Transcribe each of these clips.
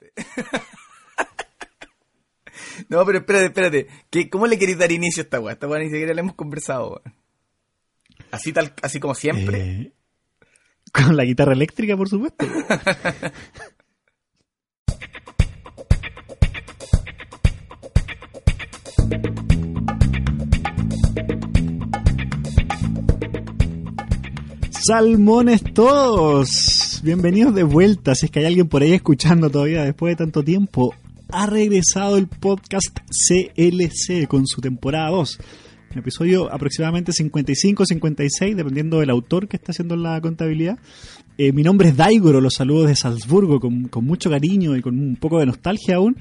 no, pero espérate, espérate. ¿Qué, ¿Cómo le queréis dar inicio a esta weá? Esta weá ni siquiera la hemos conversado. Así tal, así como siempre. Eh, con la guitarra eléctrica, por supuesto. Salmones todos, bienvenidos de vuelta. Si es que hay alguien por ahí escuchando todavía después de tanto tiempo, ha regresado el podcast CLC con su temporada 2. Un episodio aproximadamente 55-56, dependiendo del autor que está haciendo la contabilidad. Eh, mi nombre es Daigoro, los saludos de Salzburgo con, con mucho cariño y con un poco de nostalgia aún.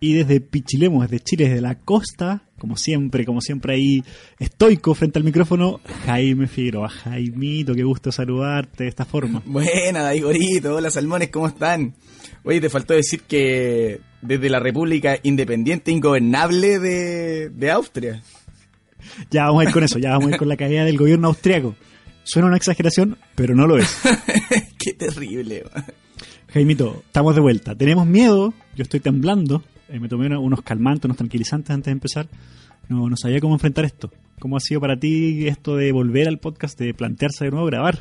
Y desde Pichilemu, desde Chile, desde la costa, como siempre, como siempre ahí estoico frente al micrófono, Jaime Figueroa. Jaimito, qué gusto saludarte de esta forma. Buena, Daigorito, hola salmones, ¿cómo están? Oye, te faltó decir que desde la República Independiente Ingobernable de, de Austria. Ya vamos a ir con eso, ya vamos a ir con la caída del gobierno austriaco. Suena una exageración, pero no lo es. Qué terrible. man. Jaimito, estamos de vuelta. Tenemos miedo, yo estoy temblando. Eh, me tomé una- unos calmantes, unos tranquilizantes antes de empezar. No, no sabía cómo enfrentar esto. ¿Cómo ha sido para ti esto de volver al podcast, de plantearse de nuevo grabar?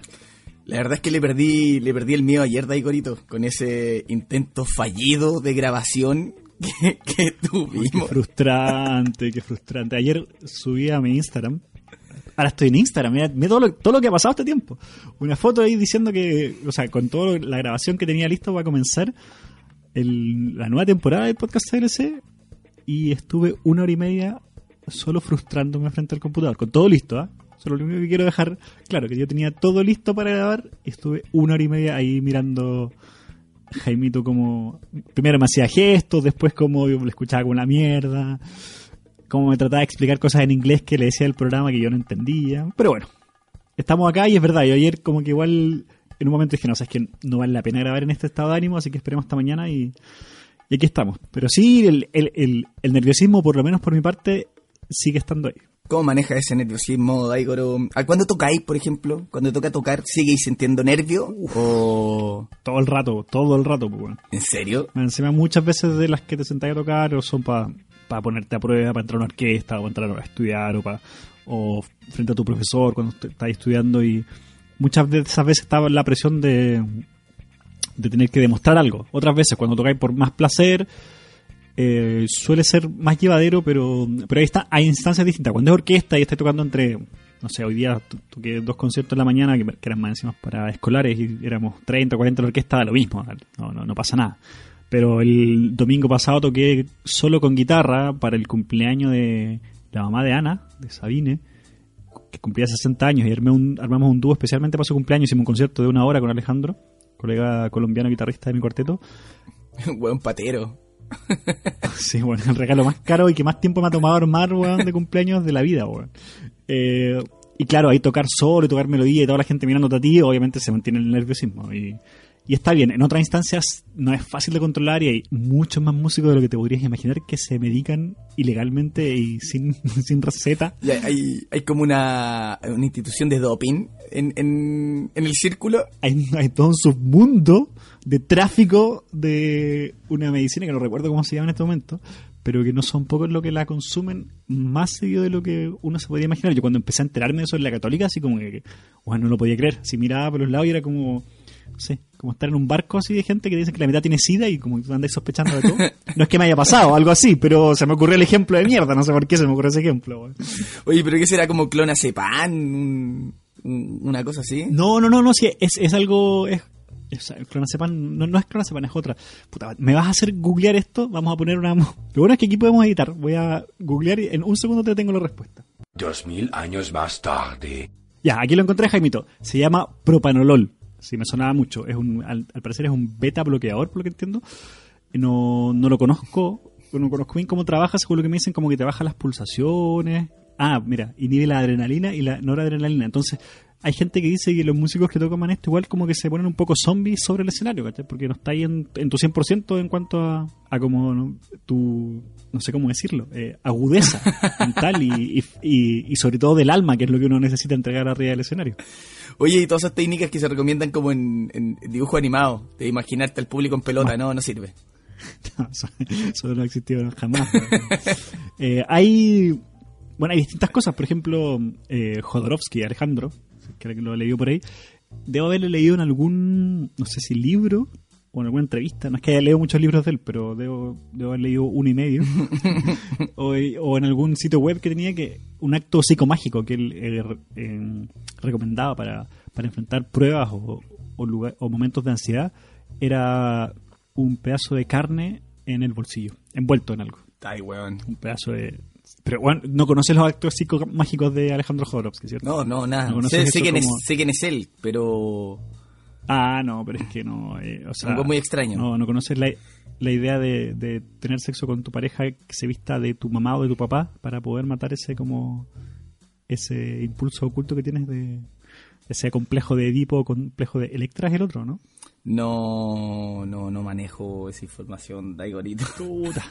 La verdad es que le perdí, le perdí el miedo ayer, Daigorito, con ese intento fallido de grabación que, que Qué tuvimos. frustrante, qué frustrante. Ayer subí a mi Instagram. Ahora estoy en Instagram, mira, mira todo, lo, todo lo que ha pasado este tiempo. Una foto ahí diciendo que, o sea, con toda la grabación que tenía listo para comenzar el- la nueva temporada del podcast CLC y estuve una hora y media solo frustrándome frente al computador, con todo listo, ¿ah? Solo lo único que quiero dejar claro, que yo tenía todo listo para grabar y estuve una hora y media ahí mirando Jaimito como... Primero me hacía gestos, después como yo le escuchaba como la mierda, como me trataba de explicar cosas en inglés que le decía el programa que yo no entendía. Pero bueno, estamos acá y es verdad, yo ayer como que igual en un momento dije, no, sabes que no vale la pena grabar en este estado de ánimo, así que esperemos hasta mañana y, y aquí estamos. Pero sí, el, el, el, el nerviosismo, por lo menos por mi parte, sigue estando ahí. ¿Cómo maneja ese nerviosismo, Daigoro? ¿A cuándo tocáis, por ejemplo? Cuando toca tocar, ¿sigues sintiendo nervio? ¿O Todo el rato, todo el rato, pues bueno. en serio? Encima muchas veces de las que te sentáis a tocar o son para ponerte a prueba, para entrar a una orquesta o para entrar a estudiar o, pa- o frente a tu profesor cuando est- estás estudiando y muchas de esas veces estaba la presión de, de tener que demostrar algo. Otras veces cuando tocáis por más placer eh, suele ser más llevadero, pero, pero ahí está, hay instancias distintas. Cuando es orquesta y estás tocando entre, no sé, hoy día to- toqué dos conciertos en la mañana que, eran más encima para escolares y éramos 30 o 40 en la orquesta, lo mismo, no, no, no pasa nada. Pero el domingo pasado toqué solo con guitarra para el cumpleaños de la mamá de Ana, de Sabine, que cumplía 60 años y un- armamos un dúo especialmente para su cumpleaños. Hicimos un concierto de una hora con Alejandro, colega colombiano guitarrista de mi cuarteto. Buen patero. Sí, bueno, el regalo más caro y que más tiempo me ha tomado armar, weón, de cumpleaños de la vida, weón. Eh, y claro, ahí tocar solo y tocar melodía y toda la gente mirándote a ti, obviamente se mantiene el nerviosismo. Y, y está bien. En otras instancias no es fácil de controlar y hay muchos más músicos de lo que te podrías imaginar que se medican ilegalmente y sin, sin receta. Y hay, hay, como una, una institución de doping en, en, en el círculo. Hay, hay todo un submundo de tráfico de una medicina que no recuerdo cómo se llama en este momento, pero que no son pocos los que la consumen más seguido de lo que uno se podía imaginar. Yo cuando empecé a enterarme de eso en la católica, así como que, bueno, no lo podía creer. Si miraba por los lados y era como, sé, como estar en un barco así de gente que dicen que la mitad tiene sida y como andáis sospechando de todo. No es que me haya pasado, algo así, pero se me ocurrió el ejemplo de mierda, no sé por qué se me ocurrió ese ejemplo. Oye, pero ¿qué será como un- una cosa así. No, no, no, no, sí, es, es algo. Es, es- el clonazepam no, no es clonazepam, es otra. Puta, ¿me vas a hacer googlear esto? Vamos a poner una. Lo bueno es que aquí podemos editar. Voy a googlear y en un segundo te tengo la respuesta. Dos mil años más tarde. Ya, aquí lo encontré, Jaimito. Se llama propanolol. Sí, me sonaba mucho. Es un, al, al parecer es un beta bloqueador, por lo que entiendo. No, no lo conozco. No conozco bien cómo trabaja, según lo que me dicen, como que te baja las pulsaciones. Ah, mira, inhibe la adrenalina y la noradrenalina. Entonces, hay gente que dice que los músicos que tocan esto igual como que se ponen un poco zombies sobre el escenario, ¿cachai? Porque no está ahí en, en tu 100% en cuanto a, a como ¿no? tu, no sé cómo decirlo, eh, agudeza mental y, y, sobre todo del alma, que es lo que uno necesita entregar arriba del escenario. Oye, y todas esas técnicas que se recomiendan como en, en dibujo animado, de imaginarte al público en pelota, no, no sirve. eso, eso no ha existido jamás. Eh, hay, bueno, hay distintas cosas. Por ejemplo, eh, Jodorowsky, Alejandro, que lo he leído por ahí, debo haberle leído en algún, no sé si libro o en alguna entrevista. No es que haya leído muchos libros de él, pero debo, debo haber leído uno y medio. o, o en algún sitio web que tenía que un acto psicomágico que él eh, eh, recomendaba para, para enfrentar pruebas o, o, lugar- o momentos de ansiedad era un pedazo de carne en el bolsillo, envuelto en algo. Ay, weón. Un pedazo de... Pero bueno, no conoces los actos psicomágicos de Alejandro Jodorowsky, ¿cierto? No, no, nada. No sé, sé quién como- es, sé quién es él, pero... Ah, no, pero es que no. eh, o sea, Algo muy extraño. No, no conoces la, la idea de, de tener sexo con tu pareja que se vista de tu mamá o de tu papá para poder matar ese como ese impulso oculto que tienes de ese complejo de Edipo o complejo de Electra es el otro, ¿no? No, no, no manejo esa información, Daigorito. Puta.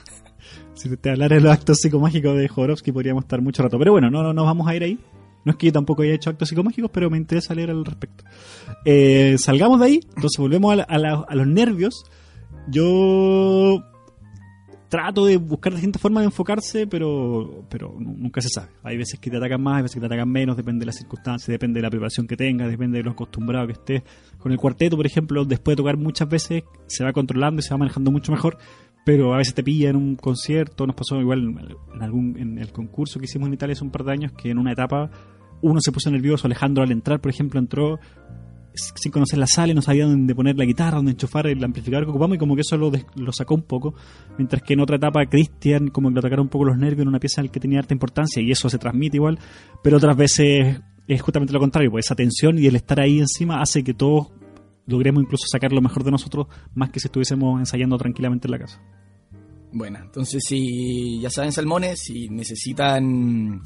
Si te hablara de los actos psicomágicos de Jodorowsky podríamos estar mucho rato. Pero bueno, no, no nos vamos a ir ahí. No es que yo tampoco haya hecho actos psicomágicos, pero me interesa leer al respecto. Eh, salgamos de ahí, entonces volvemos a, a los nervios. Yo trato de buscar distintas formas de enfocarse, pero, pero nu- nunca se sabe. Hay veces que te atacan más, hay veces que te atacan menos, depende de las circunstancias, depende de la preparación que tengas, depende de lo acostumbrado que estés. Con el cuarteto, por ejemplo, después de tocar muchas veces, se va controlando y se va manejando mucho mejor, pero a veces te pilla en un concierto, nos pasó igual en, algún, en el concurso que hicimos en Italia hace un par de años, que en una etapa uno se puso nervioso, Alejandro al entrar, por ejemplo, entró sin conocer la sala y no sabía dónde poner la guitarra, dónde enchufar el amplificador que ocupamos y como que eso lo, lo sacó un poco. Mientras que en otra etapa Cristian como que le atacaron un poco los nervios en una pieza que tenía harta importancia y eso se transmite igual, pero otras veces es justamente lo contrario, pues esa tensión y el estar ahí encima hace que todos logremos incluso sacar lo mejor de nosotros más que si estuviésemos ensayando tranquilamente en la casa. Bueno, entonces si ya saben, salmones, si necesitan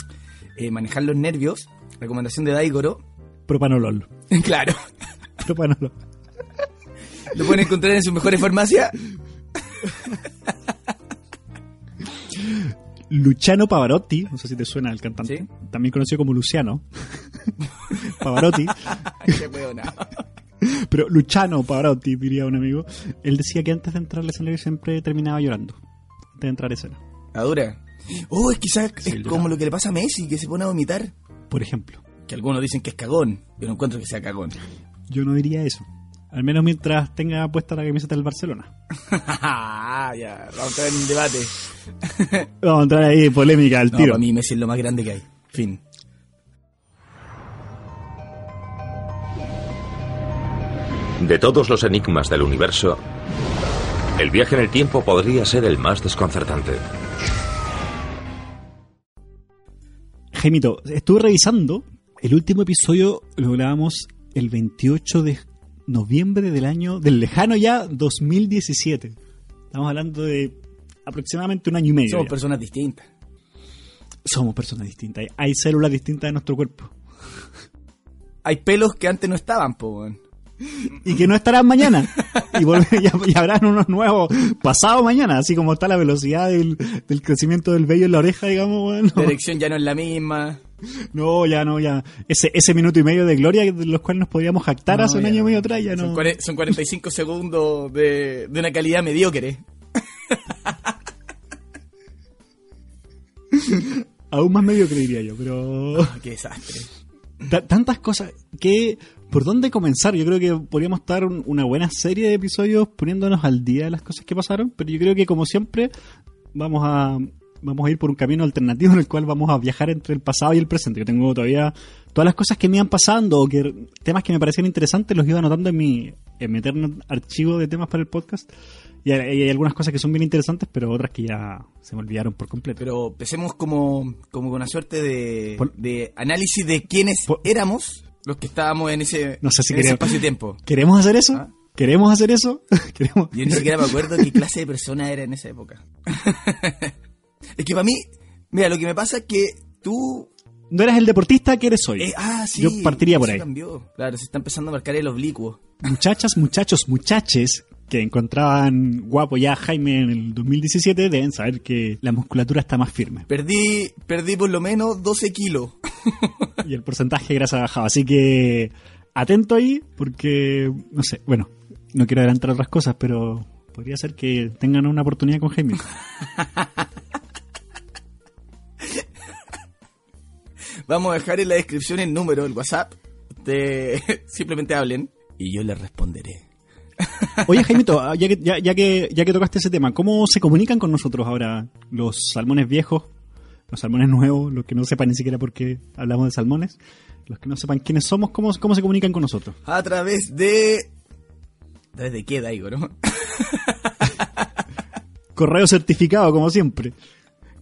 eh, manejar los nervios, recomendación de Daigoro, Propanolol. claro, Propanolol. lo pueden encontrar en sus mejores farmacias. Luciano Pavarotti, no sé si te suena el cantante, Sí. también conocido como Luciano Pavarotti, Qué pero Luciano Pavarotti, diría un amigo, él decía que antes de entrar al escenario siempre terminaba llorando, antes de entrar a escena, La dura. Oh, es quizás Sí, es como lo que le pasa a Messi, que se pone a vomitar. Por ejemplo. Que algunos dicen que es cagón. Yo no encuentro que sea cagón. Yo no diría eso, al menos mientras tenga puesta la camiseta del Barcelona. ya, vamos a entrar en debate. Vamos a entrar ahí, polémica al No, tiro. para mí Messi es lo más grande que hay. Fin. De todos los enigmas del universo, el viaje en el tiempo podría ser el más desconcertante. Gemito, estuve revisando. El último episodio lo grabamos el 28 de noviembre del año, del lejano ya 2017. Estamos hablando de aproximadamente un año y medio. Somos ya. personas distintas. Somos personas distintas. Hay- células distintas de nuestro cuerpo. Hay pelos que antes no estaban, po. Y que no estarán mañana. Y, volver- y, y habrán unos nuevos pasado mañana. Así como está la velocidad del, del crecimiento del vello en la oreja, digamos. Bueno. La erección ya no es la misma. No, ya no, ya. Ese, ese minuto y medio de gloria de los cuales nos podríamos jactar No, hace un año y medio atrás, ya Son, no. cuare- son 45 segundos de, de una calidad mediocre. Aún más medio que diría yo, pero. Qué desastre. Ta- tantas cosas que. ¿Por dónde comenzar? Yo creo que podríamos estar un- una buena serie de episodios poniéndonos al día de las cosas que pasaron, pero yo creo que como siempre vamos a vamos a ir por un camino alternativo en el cual vamos a viajar entre el pasado y el presente. Yo tengo todavía todas las cosas que me iban pasando o que temas que me parecían interesantes los iba anotando en mi, en mi eterno archivo de temas para el podcast. Y hay, hay algunas cosas que son bien interesantes, pero otras que ya se me olvidaron por completo. Pero empecemos como, como con una suerte de, Por- de análisis de quiénes Por- éramos los que estábamos en ese, No sé si en ese queremos- espacio-tiempo. ¿Queremos hacer eso? Ah. ¿Queremos hacer eso? ¿Queremos? Yo ni siquiera me acuerdo qué clase de persona era en esa época. es que para mí, mira, lo que me pasa es que tú... No eres el deportista que eres hoy. eh, ah, sí. Yo partiría por ahí. cambió. Claro, se está empezando a marcar el oblicuo. Muchachas, muchachos, muchaches que encontraban guapo ya a Jaime en el 2017 deben saber que la musculatura está más firme Perdí, perdí por lo menos 12 kilos. y el porcentaje de grasa ha bajado. Así que atento ahí porque, no sé, bueno, no quiero adelantar otras cosas, pero Podría ser que tengan una oportunidad con Jaime. Vamos a dejar en la descripción el número, el WhatsApp. De... Simplemente hablen y yo les responderé. Oye, Jaimito, ya que, ya, ya que, ya que tocaste ese tema, ¿cómo se comunican con nosotros ahora los salmones viejos, los salmones nuevos, los que no sepan ni siquiera por qué hablamos de salmones, los que no sepan quiénes somos, cómo, cómo se comunican con nosotros? A través de... ¿A través de qué, Daigo, no? Correo certificado, como siempre.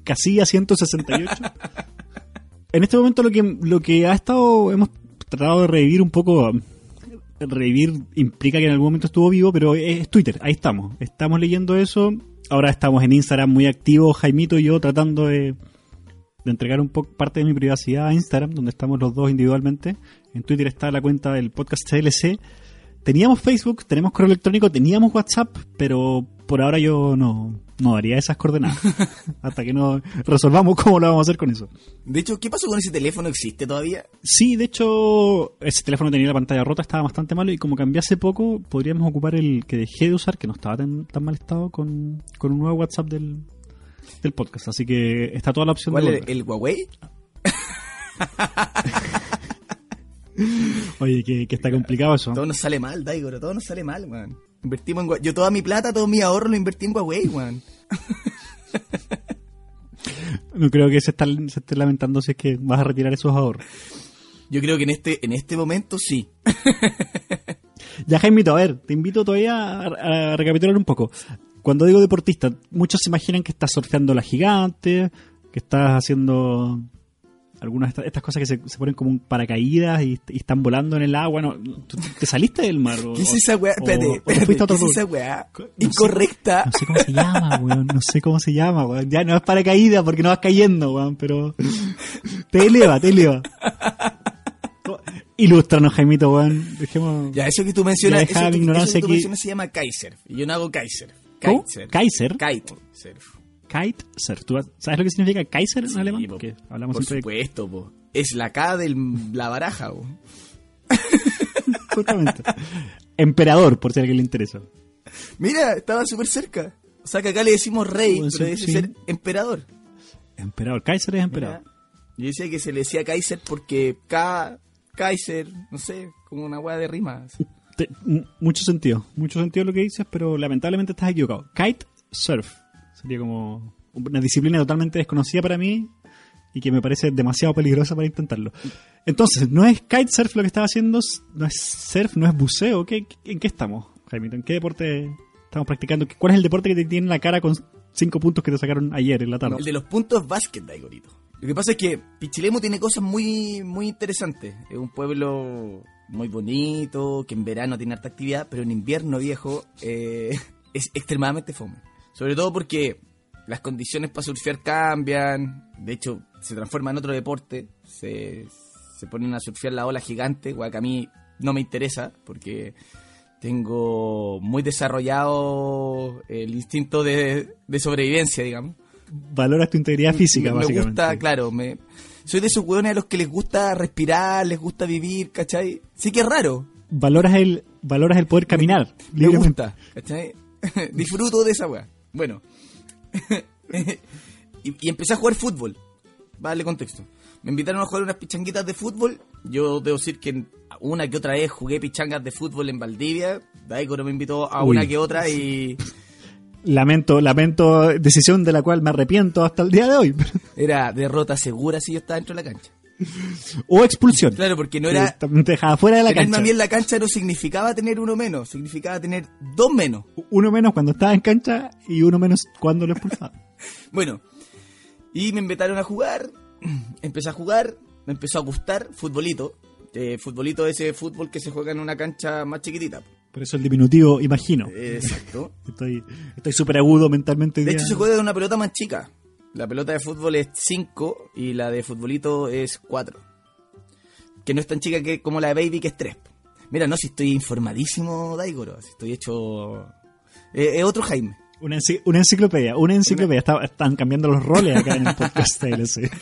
Casilla 168. En este momento lo que, lo que ha estado, hemos tratado de revivir un poco revivir implica que en algún momento estuvo vivo, pero es Twitter, ahí estamos. Estamos leyendo eso. Ahora estamos en Instagram muy activos, Jaimito y yo tratando de, de entregar un poco parte de mi privacidad a Instagram, donde estamos los dos individualmente. En Twitter está la cuenta del podcast CLC. Teníamos Facebook, tenemos correo electrónico, teníamos WhatsApp, pero por ahora yo no, no daría esas coordenadas. hasta que no resolvamos cómo lo vamos a hacer con eso. De hecho, ¿qué pasó con ese teléfono? ¿Existe todavía? Sí, de hecho, ese teléfono tenía la pantalla rota, estaba bastante malo y como cambié hace poco, podríamos ocupar el que dejé de usar, que no estaba tan, tan mal estado, con, con un nuevo WhatsApp del, del podcast. Así que está toda la opción ¿Cuál de el, el Huawei? Oye, que, que está complicado eso. Todo nos sale mal, Daigo, todo nos sale mal, weón. Invertimos en Yo toda mi plata, todo mi ahorro lo invertí en Huawei, weón. No creo que se, esté lamentando si es que vas a retirar esos ahorros. Yo creo que en este, en este momento sí. Ya, Jaimito, a ver, te invito todavía a, a recapitular un poco. Cuando digo deportista, muchos se imaginan que estás surfeando la gigante, que estás haciendo algunas de estas, cosas que se, se ponen como un paracaídas y, y están volando en el agua. No, ¿tú- ¿Te saliste del mar? o- ¿Qué es esa weá? Espérate, ¿qué es esa weá? No sé- Incorrecta. No sé cómo se llama, weón. No sé cómo se llama, weón. Ya no es paracaídas porque no vas cayendo, weón, pero te eleva, te eleva. Ilústranos, Jaimito, weón. Dejemos... Ya, eso que tú mencionas, eso, que- eso ignorancia que tú mencionas se llama Kaiser. Y yo no hago Kaiser. ¿Cómo? Kaiser. ¿Kaiser? Kitesurf. Kitesurf. ¿Tú sabes lo que significa Kaiser en Sí, alemán? po, Porque hablamos por de supuesto, po. Es la K de la baraja, po. Justamente. Emperador, por si a alguien le interesa. Mira, estaba súper cerca. O sea que acá le decimos rey, Bueno, pero sí, debe sí. ser emperador. Emperador. Kaiser es emperador. Mira, Yo decía que se le decía Kaiser porque K, Kaiser, no sé, como una weá de rimas. Te- mucho sentido. Mucho sentido lo que dices, pero lamentablemente estás equivocado. Kite surf. Sería como una disciplina totalmente desconocida para mí y que me parece demasiado peligrosa para intentarlo. Entonces, no es kitesurf lo que estaba haciendo, no es surf, no es buceo. ¿Qué, ¿En qué estamos, Jaimito? ¿En qué deporte estamos practicando? ¿Cuál es el deporte que te tiene en la cara con cinco puntos que te sacaron ayer en la tarde? El de los puntos básquet, Daigorito. Lo que pasa es que Pichilemu tiene cosas muy, muy interesantes. Es un pueblo muy bonito, que en verano tiene harta actividad, pero en invierno, viejo, eh, es extremadamente fome. Sobre todo porque las condiciones para surfear cambian. De hecho, se transforma en otro deporte. Se, se ponen a surfear la ola gigante, que a mí no me interesa, porque tengo muy desarrollado el instinto de, de sobrevivencia, digamos. Valoras tu integridad física, me, me gusta, claro, me, soy de esos hueones a los que les gusta respirar, les gusta vivir, ¿cachai? Sí que es raro, Valoras el, valoras el poder caminar me libremente. gusta, ¿cachai? Disfruto de esa weá. Bueno, y, y empecé a jugar fútbol, vale contexto. Me invitaron a jugar unas pichanguitas de fútbol. Yo debo decir que una que otra vez jugué pichangas de fútbol en Valdivia. Daigoro me invitó a Uy. una que otra y Lamento, lamento decisión de la cual me arrepiento hasta el día de hoy. era derrota segura si yo estaba dentro de la cancha. O expulsión. Claro, porque no era, dejaba fuera de la cancha. a mí en la cancha no significaba tener uno menos, significaba tener dos menos. Uno menos cuando estaba en cancha y uno menos cuando lo expulsaba. Bueno, y me invitaron a jugar, empecé a jugar, me empezó a gustar futbolito. Eh, futbolito ese fútbol que se juega en una cancha más chiquitita. Por eso el diminutivo, imagino. Exacto. Estoy estoy súper agudo mentalmente. De día. hecho se juega de una pelota más chica. La pelota de fútbol es 5 y la de futbolito es 4. Que no es tan chica que como la de Baby que es 3. Mira, no, si estoy informadísimo, Daigoro. Si estoy hecho... Eh, es otro Jaime. Una, enci- una enciclopedia, una enciclopedia. Está- están cambiando los roles acá en el podcast TLC.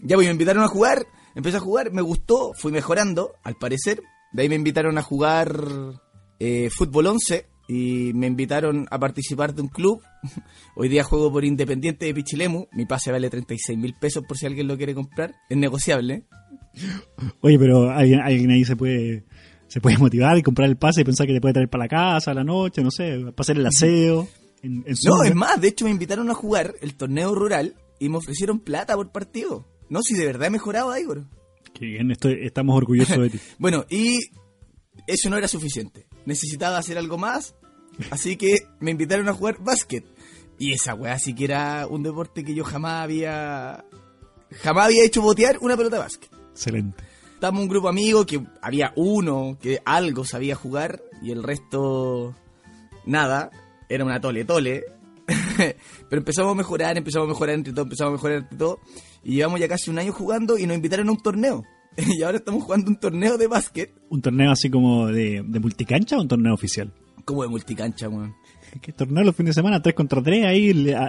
Ya, pues me invitaron a jugar, empecé a jugar, me gustó, fui mejorando, al parecer. De ahí me invitaron a jugar eh, fútbol 11 y me invitaron a participar de un club. Hoy día juego por Independiente de Pichilemu. Mi pase vale 36 mil pesos por si alguien lo quiere comprar. Es negociable. Oye, pero alguien, alguien ahí se puede se puede motivar y comprar el pase y pensar que te puede traer para la casa a la noche, no sé, para hacer el aseo. En, en No, es más, de hecho me invitaron a jugar el torneo rural y me ofrecieron plata por partido. No, si de verdad he mejorado, Igor. Qué bien, estoy, estamos orgullosos de ti. Bueno, y eso no era suficiente. Necesitaba hacer algo más, así que me invitaron a jugar básquet. Y esa weá sí que era un deporte que yo jamás había... Jamás había hecho botear una pelota de básquet. Excelente. Estábamos un grupo de amigos que había uno que algo sabía jugar y el resto nada. Era una tole tole. Pero empezamos a mejorar, empezamos a mejorar entre todo, empezamos a mejorar entre todo. Y llevamos ya casi un año jugando y nos invitaron a un torneo. Y ahora estamos jugando un torneo de básquet ¿Un torneo así como de, de multicancha o un torneo oficial? como de multicancha, weón. ¿Qué torneo los fines de semana? 3 contra 3 ahí a,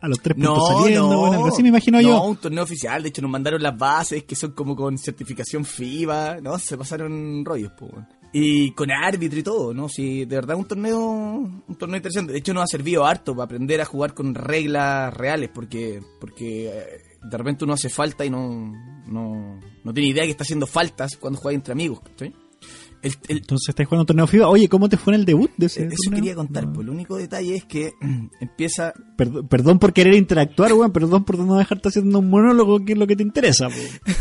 a los tres puntos No, saliendo. no. bueno, así me imagino no, yo. un torneo oficial. De hecho, nos mandaron las bases que son como con certificación FIBA. No, se pasaron rollos, weón. Y con árbitro y todo, ¿no? Sí, de verdad un torneo un torneo interesante. De hecho, nos ha servido harto para aprender a jugar con reglas reales porque porque eh, de repente uno hace falta y no, no, no tiene idea que está haciendo faltas cuando juega entre amigos, el- Entonces estás jugando un torneo FIBA. Oye, ¿cómo te fue en el debut de ese eso torneo? quería contar, No. pues el único detalle es que empieza Perdón, perdón por querer interactuar, weón. Perdón por no dejarte haciendo un monólogo que es lo que te interesa.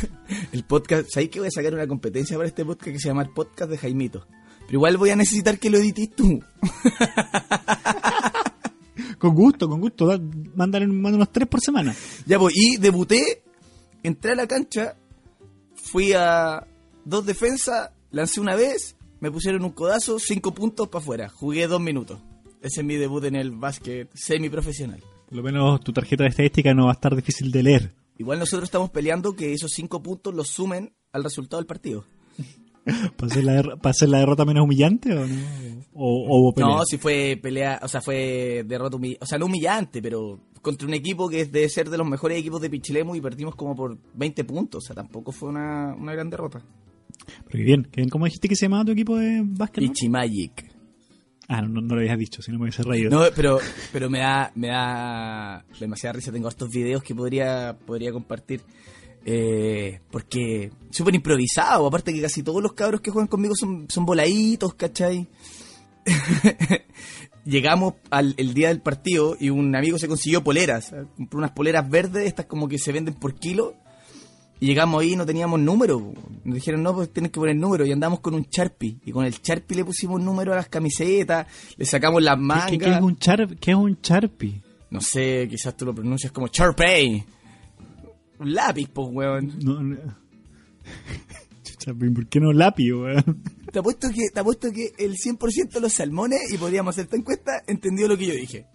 El podcast, ¿sabéis que voy a sacar una competencia para este podcast que se llama el podcast de Jaimito? Pero igual voy a necesitar que lo edites tú. Con gusto, con gusto. Da- Mándale mándale unos tres por semana. Ya pues, y debuté, entré a la cancha, fui a dos defensas, lancé una vez, me pusieron un codazo, cinco puntos para afuera. Jugué dos minutos. Ese es mi debut en el básquet semiprofesional. Por lo menos tu tarjeta de estadística no va a estar difícil de leer. Igual nosotros estamos peleando que esos cinco puntos los sumen al resultado del partido. ¿Para hacer, la hacer la derrota menos humillante o no? ¿O, o hubo pelea? No, si fue pelea, o sea, fue derrota humillante, o sea, no humillante, pero contra un equipo que es de ser de los mejores equipos de Pichilemu y perdimos como por 20 puntos, o sea, tampoco fue una, una gran derrota. Pero qué bien, qué bien. ¿Cómo dijiste que se llamaba tu equipo de básquet? Pichimagic. Ah, no, no lo habías dicho, si no me hubiese reído. No, pero, pero me da, me da demasiada risa. Tengo estos videos que podría, podría compartir. Eh, porque súper improvisado. Aparte que casi todos los cabros que juegan conmigo son, son voladitos, ¿cachai? Llegamos al el día del partido y un amigo se consiguió poleras. Compró unas poleras verdes, estas como que se venden por kilo. Y llegamos ahí y no teníamos número. Nos dijeron, no, pues tienes que poner número. Y andamos con un Sharpie. Y con el Sharpie le pusimos número a las camisetas, le sacamos las mangas. ¿Qué, qué- qué es un char, ¿Qué es un Sharpie? No sé, quizás tú lo pronuncias como Sharpie. Un lápiz, pues, weón. No, no. Chucha, ¿Por qué no lápiz, weón? Te apuesto que, te apuesto que el 100% de los salmones, y podríamos hacer esta encuesta, entendió lo que yo dije.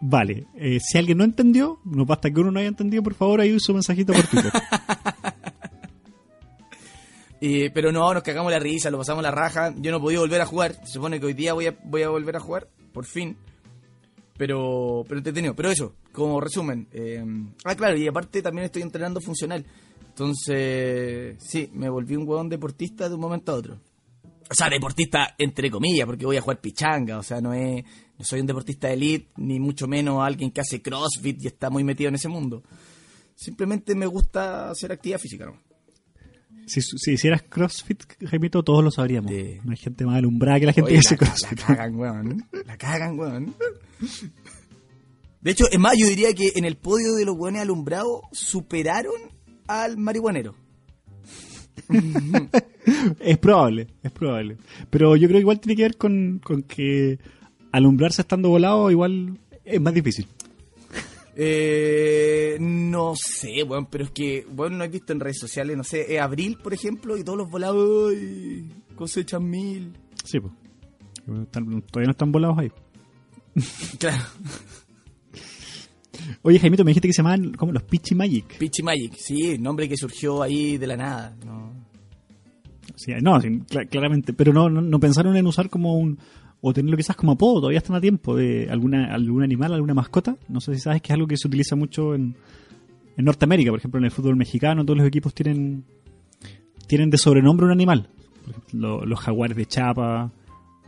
Vale, eh, si alguien no entendió, no basta que uno no haya entendido, por favor, ahí su mensajito por Twitter. Eh, pero no, nos cagamos la risa, lo pasamos la raja. Yo no podía volver a jugar. Se supone que hoy día voy a, voy a volver a jugar, por fin. Pero, pero entretenido. Pero eso, como resumen. eh, ah, claro, y aparte también estoy entrenando funcional. Entonces, sí, me volví un huevón deportista de un momento a otro. O sea, deportista entre comillas, porque voy a jugar pichanga. O sea, no es, no soy un deportista de elite, ni mucho menos alguien que hace crossfit y está muy metido en ese mundo. Simplemente me gusta hacer actividad física, ¿no? si, si hicieras CrossFit, Jaimito, todos lo sabríamos. Sí. No hay gente más alumbrada que la gente Oye, que hace la, la CrossFit. cagan, weón. La cagan, weón. De hecho, es más, yo diría que en el podio de los weones alumbrados superaron al marihuanero. Es probable, es probable. Pero yo creo que igual tiene que ver con, con que alumbrarse estando volado igual es más difícil. Eh, no sé, weón, pero es que, weón, no he visto en redes sociales, no sé, es abril, por ejemplo, y todos los volados cosechan mil. Sí, pues. Todavía no están volados ahí. Claro, Oye, Jaimito, me dijiste que se llamaban como los Pichi Magic. Pichi Magic, sí, nombre que surgió ahí de la nada, ¿no? Sí, no, sí, cla- claramente. Pero no, no, no pensaron en usar como un. O tenerlo quizás como apodo, todavía están a tiempo de alguna, algún animal, alguna mascota. No sé si sabes que es algo que se utiliza mucho en, en Norteamérica, por ejemplo, en el fútbol mexicano, todos los equipos tienen tienen de sobrenombre un animal. Por ejemplo, lo- los jaguares de Chapa,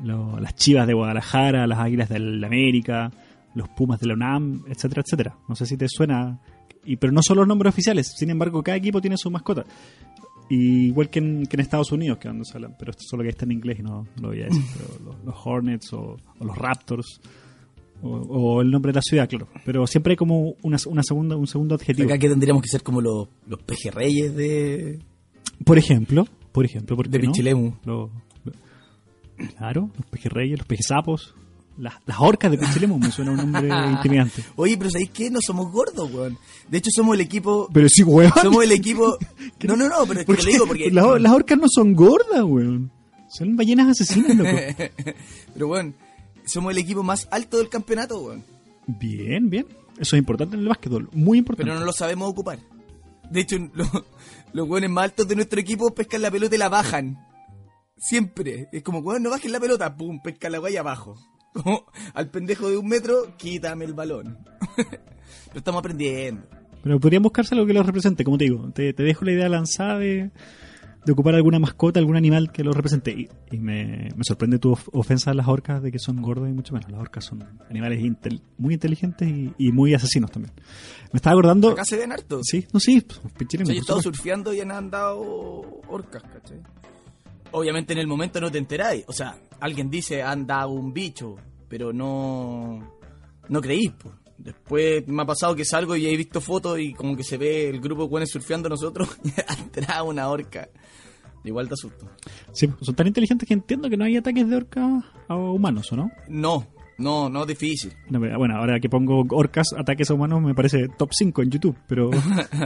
lo- las Chivas de Guadalajara, las Águilas del América, los Pumas de la UNAM, etcétera, etcétera. No sé si te suena, y, pero no son los nombres oficiales, sin embargo cada equipo tiene su mascota. Y igual que en, que en Estados Unidos, que donde se hablan, pero esto solo que está en inglés y no, no lo voy a decir, pero los, los Hornets o, o los Raptors. O, o el nombre de la ciudad, claro. Pero siempre hay como una, una segunda, un segundo adjetivo. Acá que tendríamos que ser como los, los pejerreyes de, Por ejemplo, por ejemplo, ¿por de qué? Pichilemu. Claro, los pejerreyes, los pejezapos, las, las orcas de Pichilemu me suena un nombre intimidante. Oye, pero ¿sabéis qué? No somos gordos, weón. De hecho, somos el equipo... Pero sí, weón. Somos el equipo... No, no, no, pero es que ¿Por te lo digo porque... Las, las orcas no son gordas, weón. Son ballenas asesinas, loco. Pero, weón, somos el equipo más alto del campeonato, weón. Bien, bien. Eso es importante en el básquetbol. Muy importante. Pero no lo sabemos ocupar. De hecho, lo- los weones más altos de nuestro equipo pescan la pelota y la bajan. Siempre. Es como, weón, no bajen la pelota. Pum, pesca la guaya abajo. Como al pendejo de un metro, quítame el balón. Lo estamos aprendiendo. Pero podrían buscarse algo que los represente, como te digo. Te, te dejo la idea lanzada de, de ocupar alguna mascota, algún animal que los represente. Y, y me, me sorprende tu of- ofensa a las orcas de que son gordas y mucho menos. Las orcas son animales intel- muy inteligentes y, y muy asesinos también. Me estaba acordando... Acá se ven harto. Sí, no, sí. pues, O sea, yo he estado surfeando y han andado orcas, ¿cachai? Obviamente en el momento no te enteráis. O sea, alguien dice anda un bicho, pero no no creís, pues. Después me ha pasado que salgo y he visto fotos y como que se ve el grupo de surfeando nosotros y atrás una orca. Igual te asusto. Sí, son tan inteligentes que entiendo que no hay ataques de orcas a humanos, ¿o no? No, no, no es difícil. No, Bueno, ahora que pongo orcas, ataques a humanos, me parece top 5 en YouTube, pero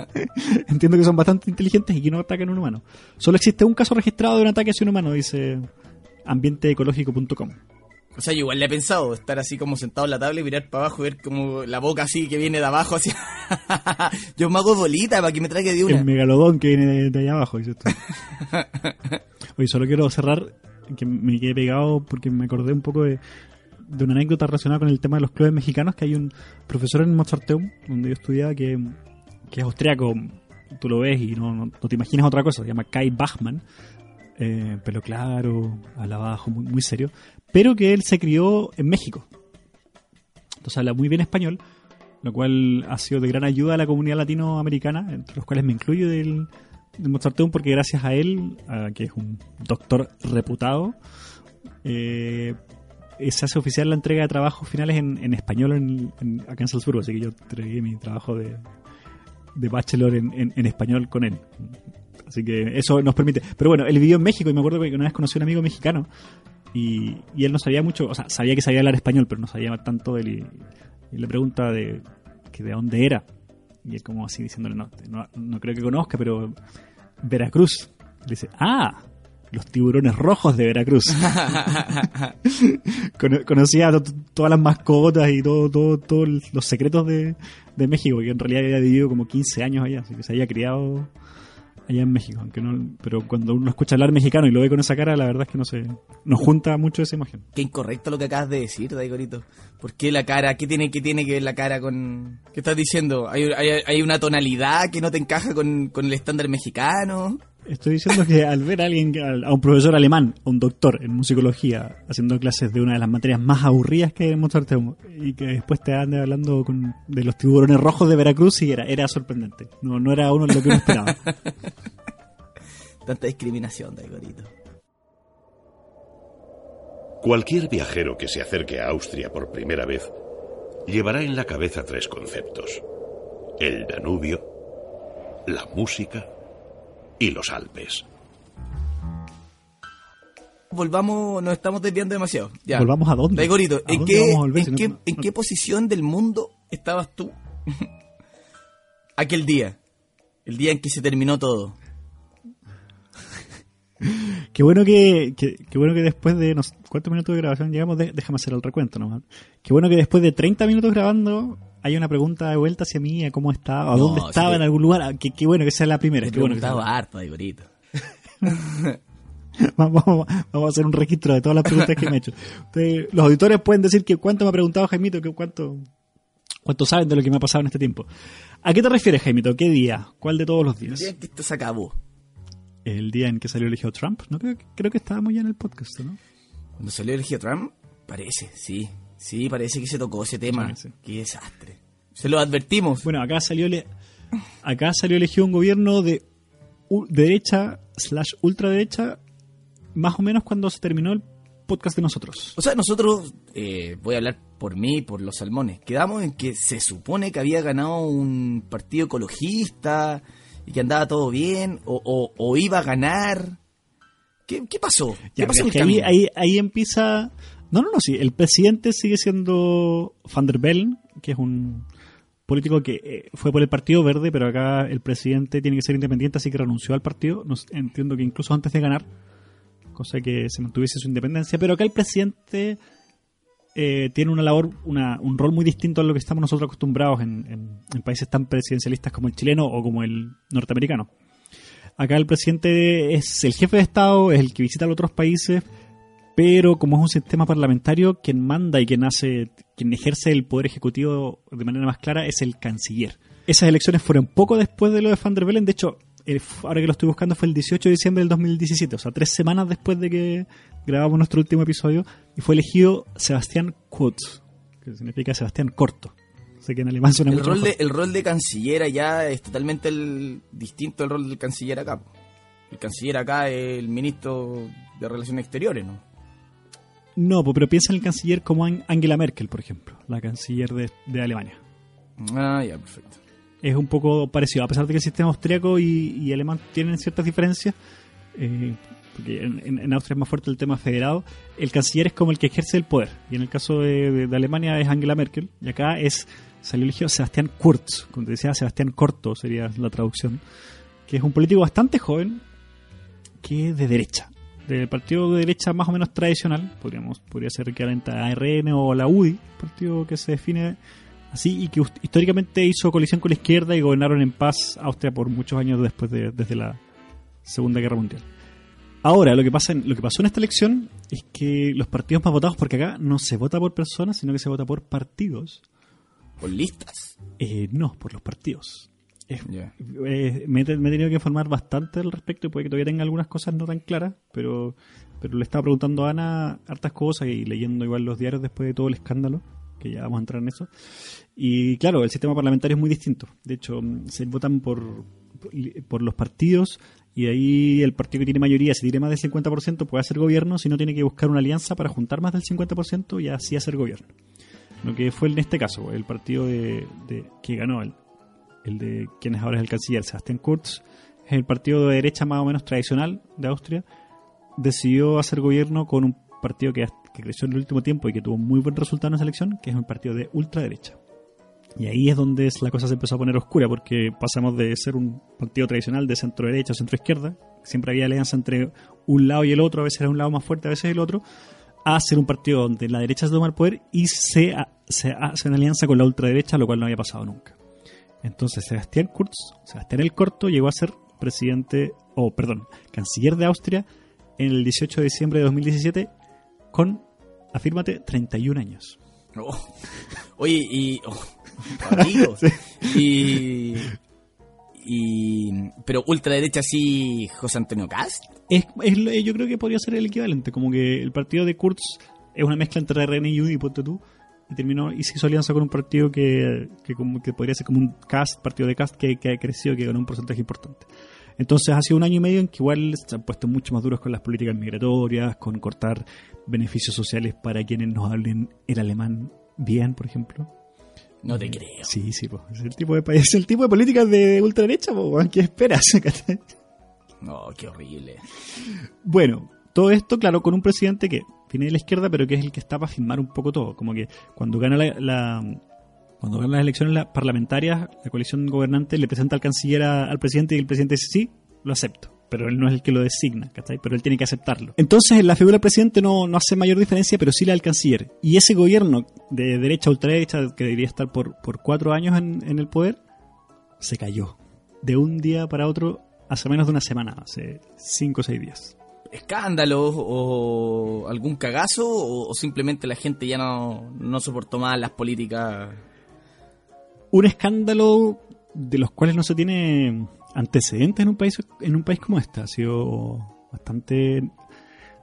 entiendo que son bastante inteligentes y que no atacan a un humano. Solo existe un caso registrado de un ataque hacia un humano, dice ambienteecológico.com. O sea, yo igual le he pensado estar así como sentado en la tabla y mirar para abajo y ver como la boca así que viene de abajo así. yo me hago bolita para que me traiga de una. El megalodón que viene de, de allá abajo, dices tú. Oye, solo quiero cerrar, que me quedé pegado porque me acordé un poco de, de una anécdota relacionada con el tema de los clubes mexicanos, que hay un profesor en Mozarteum, donde yo estudiaba, que, que es austriaco, tú lo ves y no, no, te imaginas otra cosa, se llama Kai Bachmann, eh, pelo claro, al abajo, muy, muy serio, pero que él se crió en México. Entonces habla muy bien español, lo cual ha sido de gran ayuda a la comunidad latinoamericana, entre los cuales me incluyo del, del Mozarteum, porque gracias a él, que es un doctor reputado, eh, se hace oficial la entrega de trabajos finales en, en español en, en- acá en Salzburgo, así que yo entregué mi trabajo de, de bachelor en, en- español con él. Así que eso nos permite. Pero bueno, él vivió en México y me acuerdo que una vez conocí a un amigo mexicano y, y él no sabía mucho, o sea, sabía que sabía hablar español, pero no sabía tanto de él. Y, y le pregunta de, que de dónde era. Y él como así diciéndole, no, no, no creo que conozca, pero Veracruz. Le dice, ah, los tiburones rojos de Veracruz. Cono- Conocía to- todas las mascotas y todo, todo, todos los secretos de, de México, que en realidad había vivido como 15 años allá, así que se había criado allá en México. Aunque no, pero cuando uno escucha hablar mexicano y lo ve con esa cara, la verdad es que no se nos junta mucho esa imagen. Qué incorrecto lo que acabas de decir, Daigorito. ¿Por qué la cara? ¿Qué tiene, qué tiene que ver la cara con...? ¿Qué estás diciendo? ¿Hay, hay, hay una tonalidad que no te encaja con, con el estándar mexicano? Estoy diciendo que al ver a alguien, al- a un profesor alemán, a un doctor en musicología, haciendo clases de una de las materias más aburridas que hay en y que después te ande hablando con- de los tiburones rojos de Veracruz, y era, era sorprendente. No, no era uno de lo que uno esperaba. Tanta discriminación, Daigorito. Cualquier viajero que se acerque a Austria por primera vez llevará en la cabeza tres conceptos. El Danubio, la música y los Alpes. Volvamos, nos estamos desviando demasiado. Ya. ¿Volvamos a dónde? Daigorito, ¿A ¿en, dónde qué, volver en, qué, no- en qué posición del mundo estabas tú aquel día? El día en que se terminó todo. Qué bueno que, que- qué bueno que después de no sé, cuántos minutos de grabación llegamos, De- déjame hacer el recuento nomás. Qué bueno que después de 30 minutos grabando hay una pregunta de vuelta hacia mí, a cómo estaba, a No, dónde estaba en algún lugar. Ah, Qué, bueno que sea la primera. Qué bueno que la- harto, Daigorito. Vamos, vamos a hacer un registro de todas las preguntas que me he hecho. Los auditores pueden decir que cuánto me ha preguntado Jaimito, que cuánto, cuánto saben de lo que me ha pasado en este tiempo. ¿A qué te refieres, Jaimito? ¿Qué día? ¿Cuál de todos los El días? día en que esto se acabó. El día en que salió elegido Trump. No creo, creo que estábamos ya en el podcast, ¿no? Cuando salió elegido Trump, parece, sí. Sí, parece que se tocó ese tema. Sí, sí. Qué desastre. Se lo advertimos. Bueno, acá salió ele- acá salió elegido un gobierno de derecha slash ultraderecha más o menos cuando se terminó el podcast de nosotros. O sea, nosotros, eh, voy a hablar por mí y por los salmones, quedamos en que se supone que había ganado un partido ecologista y que andaba todo bien, o, o- o iba a ganar. ¿Qué, qué pasó? ¿Qué Ya, pasó pero en es que el ahí, camino? ahí, ahí empieza... No, no, no, sí. El presidente sigue siendo Van der Bellen, que es un político que eh, fue por el Partido Verde, pero acá el presidente tiene que ser independiente, así que renunció al partido. No entiendo que incluso antes de ganar, cosa que se mantuviese su independencia. Pero acá el presidente eh, tiene una labor, una, un rol muy distinto a lo que estamos nosotros acostumbrados en, en- en países tan presidencialistas como el chileno o como el norteamericano. Acá el presidente es el jefe de Estado, es el que visita a los otros países, pero como es un sistema parlamentario, quien manda y quien hace, quien ejerce el poder ejecutivo de manera más clara es el canciller. Esas elecciones fueron poco después de lo de Van der Bellen, de hecho, eh, ahora que lo estoy buscando fue el 18 de diciembre del 2017, o sea, tres semanas después de que grabamos nuestro último episodio, y fue elegido Sebastián Kurz, que significa Sebastián Corto. Sé que en alemán suena El mucho rol, de, mejor. el rol de canciller allá es totalmente el, distinto al rol del canciller acá. El canciller acá es el ministro de Relaciones Exteriores, ¿no? No, pero piensa en el canciller como An- Angela Merkel, por ejemplo, la canciller de, de Alemania. Ah, ya, perfecto. Es un poco parecido, a pesar de que el sistema austriaco y, y alemán tienen ciertas diferencias, eh, porque en, Austria es más fuerte el tema federado, el canciller es como el que ejerce el poder, y en el caso de, de- de Alemania es Angela Merkel, y acá es salió elegido Sebastián Kurz, como te decía, Sebastián Corto sería la traducción, que es un político bastante joven, que es de derecha, del partido de derecha más o menos tradicional, podríamos podría ser que la ARN o la UDI, partido que se define así y que históricamente hizo coalición con la izquierda y gobernaron en paz Austria por muchos años después de desde la Segunda Guerra Mundial. Ahora, lo que pasa en, lo que pasó en esta elección es que los partidos más votados, porque acá no se vota por personas, sino que se vota por partidos, Por listas. eh, no, por los partidos. Es- Ya. eh, me, te- me he tenido que informar bastante al respecto y puede que todavía tenga algunas cosas no tan claras, pero, pero le estaba preguntando a Ana hartas cosas y leyendo igual los diarios después de todo el escándalo, que ya vamos a entrar en eso. Y claro, el sistema parlamentario es muy distinto. De hecho, mm, se votan por, por los partidos y ahí el partido que tiene mayoría, si tiene más del 50%, puede hacer gobierno, si no tiene que buscar una alianza para juntar más del 50% y así hacer gobierno. Lo que fue en este caso, el partido de, de- que ganó, el, el de quien es ahora es el canciller, Sebastián Kurz, el partido de derecha más o menos tradicional de Austria, decidió hacer gobierno con un partido que, creció en el último tiempo y que tuvo muy buen resultado en esa elección, que es un partido de ultraderecha. Y ahí es donde la cosa se empezó a poner oscura, porque pasamos de ser un partido tradicional de centro derecha o centro izquierda, siempre había alianza entre un lado y el otro, a veces era un lado más fuerte, a veces el otro, a ser un partido donde la derecha se toma el poder y se, se hace una alianza con la ultraderecha, lo cual no había pasado nunca. Entonces Sebastián Kurz, Sebastián el Corto, llegó a ser presidente, o perdón, canciller de Austria en el 18 de diciembre de 2017 con, afírmate, 31 años. Oh. Oye, y. oh, amigos. Y. Y. Pero ultraderecha sí, José Antonio Cast. Es, es yo creo que podría ser el equivalente, como que el partido de Kurz es una mezcla entre RN y UDI, ponte tú, y terminó y se hizo alianza con un partido que, que, como, que podría ser como un cast, partido de cast que, que ha crecido, que ganó un porcentaje importante. Entonces ha sido un año y medio en que igual se han puesto mucho más duros con las políticas migratorias, con cortar beneficios sociales para quienes nos hablen el alemán bien, por ejemplo. No te creo. Sí, sí, po. es el tipo de país, es el tipo de políticas de ultraderecha, weón, ¿qué esperas? No, qué horrible. Bueno, todo esto, claro, con un presidente que viene de la izquierda, pero que es el que está para firmar un poco todo. Como que cuando gana la, cuando ganan las elecciones la- parlamentarias, la coalición gobernante le presenta al canciller a- al presidente y el presidente dice sí, lo acepto. Pero él no es el que lo designa, ¿cachai? Pero él tiene que aceptarlo. Entonces, la figura del presidente no, no hace mayor diferencia, pero sí la del canciller. Y ese gobierno de derecha a ultraderecha, que debería estar por, por cuatro años en, en el poder, se cayó. De un día para otro, hace menos de una semana, hace cinco o seis días. ¿Escándalos o algún cagazo o, simplemente la gente ya no, no soportó más las políticas? un escándalo de los cuales no se tiene antecedentes en un país en un país como este ha sido bastante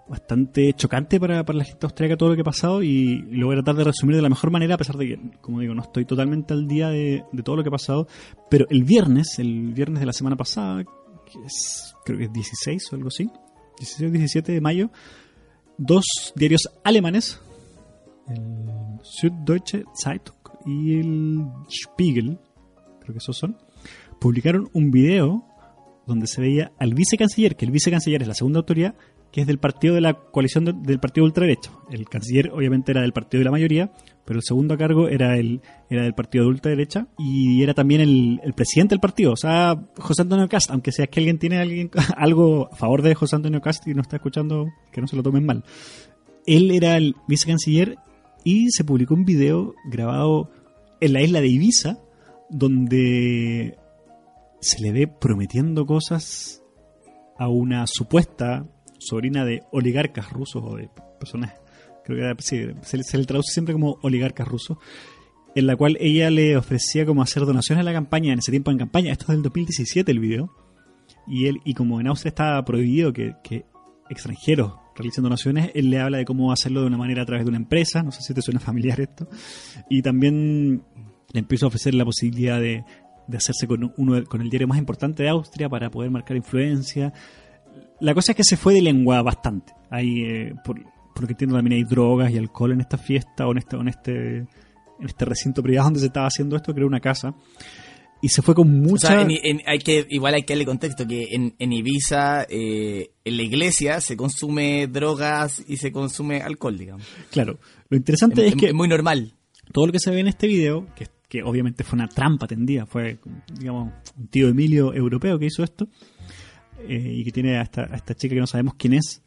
bastante chocante para, para la gente austríaca todo lo que ha pasado y, y lo voy a tratar de resumir de la mejor manera, a pesar de que, como digo, no estoy totalmente al día de, de todo lo que ha pasado. Pero el viernes, el viernes de la semana pasada, que es, creo que es 16 o algo así, 16 o 17 de mayo, dos diarios alemanes, el Süddeutsche Zeitung y el Spiegel, creo que esos son, publicaron un video donde se veía al vicecanciller, que el vicecanciller es la segunda autoridad, que es del partido de la coalición de- del partido ultraderecha. El canciller obviamente era del partido de la mayoría, pero el segundo a cargo era el era del partido de ultraderecha y era también el, el presidente del partido, o sea, José Antonio Cast, aunque sea que alguien tiene alguien, algo a favor de José Antonio Cast y no está escuchando, que no se lo tomen mal. Él era el vicecanciller y se publicó un video grabado en la isla de Ibiza donde se le ve prometiendo cosas a una supuesta sobrina de oligarcas rusos o de personas, creo que era, sí, se, se le traduce siempre como oligarcas rusos, en la cual ella le ofrecía como hacer donaciones a la campaña, en ese tiempo en campaña, esto es del 2017 el video, y él y como en Austria estaba prohibido que, que extranjeros realicen donaciones, él le habla de cómo hacerlo de una manera a través de una empresa, no sé si te suena familiar esto, y también le empieza a ofrecer la posibilidad de, de hacerse con uno con el diario más importante de Austria para poder marcar influencia. La cosa es que se fue de lengua bastante. Hay, eh, por, por lo que entiendo, también hay drogas y alcohol en esta fiesta o en este, o en este, en este recinto privado donde se estaba haciendo esto, que era una casa. Y se fue con O mucha... sea, en- en- hay que, igual hay que darle contexto que en, en Ibiza, eh, en la iglesia, se consume drogas y se consume alcohol, digamos. Claro, lo interesante es, Es- que es muy normal. todo lo que se ve en este video, que, que obviamente fue una trampa tendida, fue, digamos, un tío Emilio europeo que hizo esto, eh, y que tiene a esta, a esta chica que no sabemos quién es,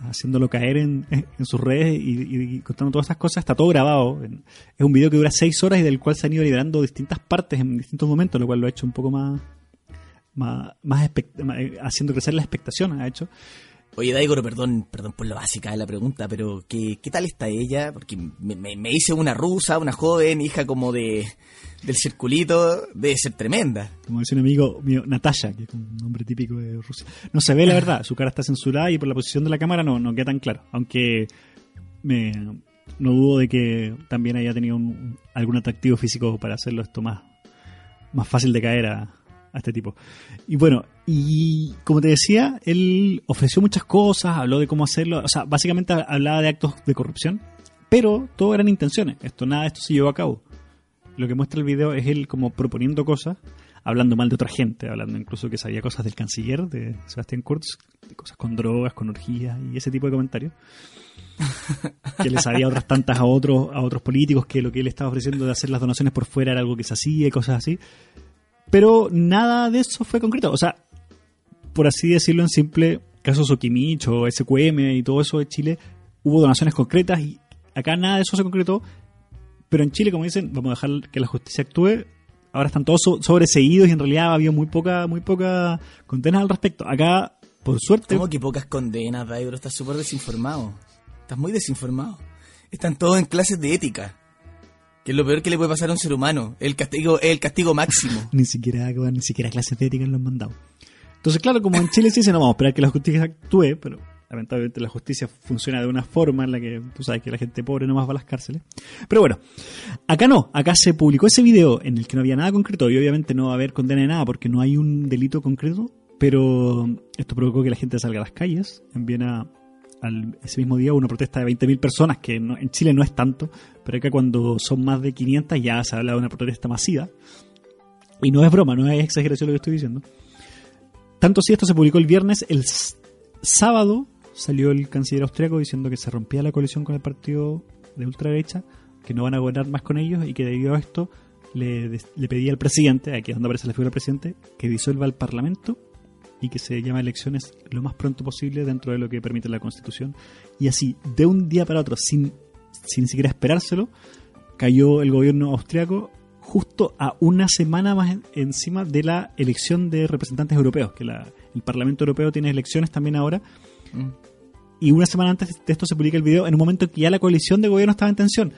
haciéndolo caer en, sus redes y, contando todas estas cosas, está todo grabado. Es un video que dura seis horas y del cual se han ido liberando distintas partes en distintos momentos, lo cual lo ha hecho un poco más, más, más, eh, haciendo crecer la expectación, ha hecho. Oye, Daigoro, perdón, perdón por la básica de la pregunta, pero ¿qué, qué tal está ella? Porque me, me- me hice una rusa, una joven, hija como de del circulito, debe ser tremenda. como dice un amigo mío, Natasha, que es un nombre típico de Rusia. No se ve la verdad, su cara está censurada y por la posición de la cámara no, no queda tan claro. Aunque me, no dudo de que también haya tenido un- algún atractivo físico para hacerlo esto más, más fácil de caer a, a este tipo. Y bueno, y como te decía, él ofreció muchas cosas, habló de cómo hacerlo, o sea, básicamente hablaba de actos de corrupción, pero todo eran intenciones, esto nada esto se llevó a cabo lo que muestra el video es él como proponiendo cosas, hablando mal de otra gente, hablando incluso que sabía cosas del canciller, de Sebastián Kurz, de cosas con drogas, con orgías y ese tipo de comentarios. que le sabía otras tantas a otros, a otros políticos que lo que él estaba ofreciendo de hacer las donaciones por fuera era algo que se hacía y cosas así. Pero nada de eso fue concreto. O sea, por así decirlo en simple, caso Soquimich o SQM y todo eso de Chile, hubo donaciones concretas y acá nada de eso se concretó. Pero en Chile, como dicen, vamos a dejar que la justicia actúe. Ahora están todos so- sobreseídos y en realidad ha habido muy poca, muy poca condenas al respecto. Acá, por suerte, ¿Cómo que pocas condenas, Daigoro? Estás súper desinformado. Estás muy desinformado. Están todos en clases de ética. Que es lo peor que le puede pasar a un ser humano. El castigo, el castigo máximo. ni siquiera, ni siquiera clases de ética lo han mandado. Entonces, claro, como en Chile se dice, no vamos a esperar que la justicia actúe, pero lamentablemente la justicia funciona de una forma en la que tú sabes que la gente pobre no más va a las cárceles. Pero bueno, acá no, acá se publicó ese video en el que no había nada concreto y obviamente no va a haber condena de nada porque no hay un delito concreto, pero esto provocó que la gente salga a las calles. En Viena, al, ese mismo día, hubo una protesta de 20.000 personas, que en Chile no es tanto, pero acá cuando son más de 500 ya se habla de una protesta masiva. Y no es broma, no es exageración lo que estoy diciendo. Tanto si esto se publicó el viernes, el sábado salió el canciller austriaco diciendo que se rompía la coalición con el partido de ultraderecha, que no van a gobernar más con ellos y que debido a esto le, le pedía al presidente, aquí es donde aparece la figura del presidente, que disuelva el parlamento y que se llame elecciones lo más pronto posible dentro de lo que permite la constitución. Y así, de un día para otro, sin, sin siquiera esperárselo, cayó el gobierno austriaco justo a una semana más en- encima de la elección de representantes europeos, que la- el Parlamento Europeo tiene elecciones también ahora, Mm. y una semana antes de esto se publica el video en un momento en que ya la coalición de gobierno estaba en tensión.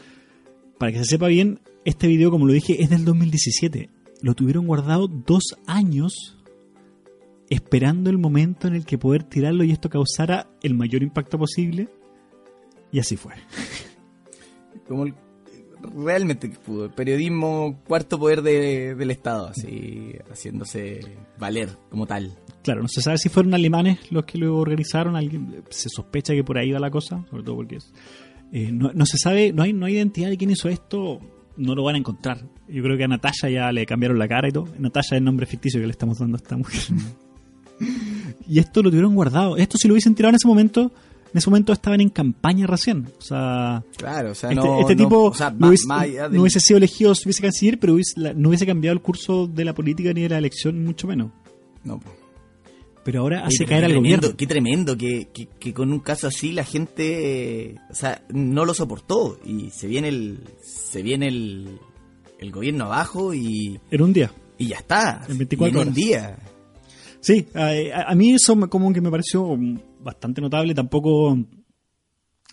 Para que se sepa bien, este video, como lo dije, es del 2017. Lo tuvieron guardado dos años esperando el momento en el que poder tirarlo y esto causara el mayor impacto posible. Y así fue. Como el- realmente pudo. El periodismo, cuarto poder de- del Estado, así, haciéndose valer como tal. Claro, no se sabe si fueron alemanes los que lo organizaron, alguien se sospecha que por ahí va la cosa, sobre todo porque es, eh, no, no se sabe, no hay, no hay identidad de quién hizo esto, no lo van a encontrar. Yo creo que a Natasha ya le cambiaron la cara y todo. Natasha es el nombre ficticio que le estamos dando a esta mujer. Y esto lo tuvieron guardado. Esto si lo hubiesen tirado en ese momento, en ese momento estaban en campaña recién. O sea, Claro, o sea, este, no. este no- tipo o sea, no, hubiese, no hubiese sido elegido vice canciller, pero hubiese- la- no hubiese cambiado el curso de la política ni de la elección, mucho menos. no. Pero ahora Oye, hace caer al gobierno. Qué tremendo que, que- que con un caso así la gente, o sea, no lo soportó y se viene el, se viene el, el gobierno abajo y, En un día. y ya está. En 24 Y en un día. Sí, a, a mí eso como que me pareció bastante notable. Tampoco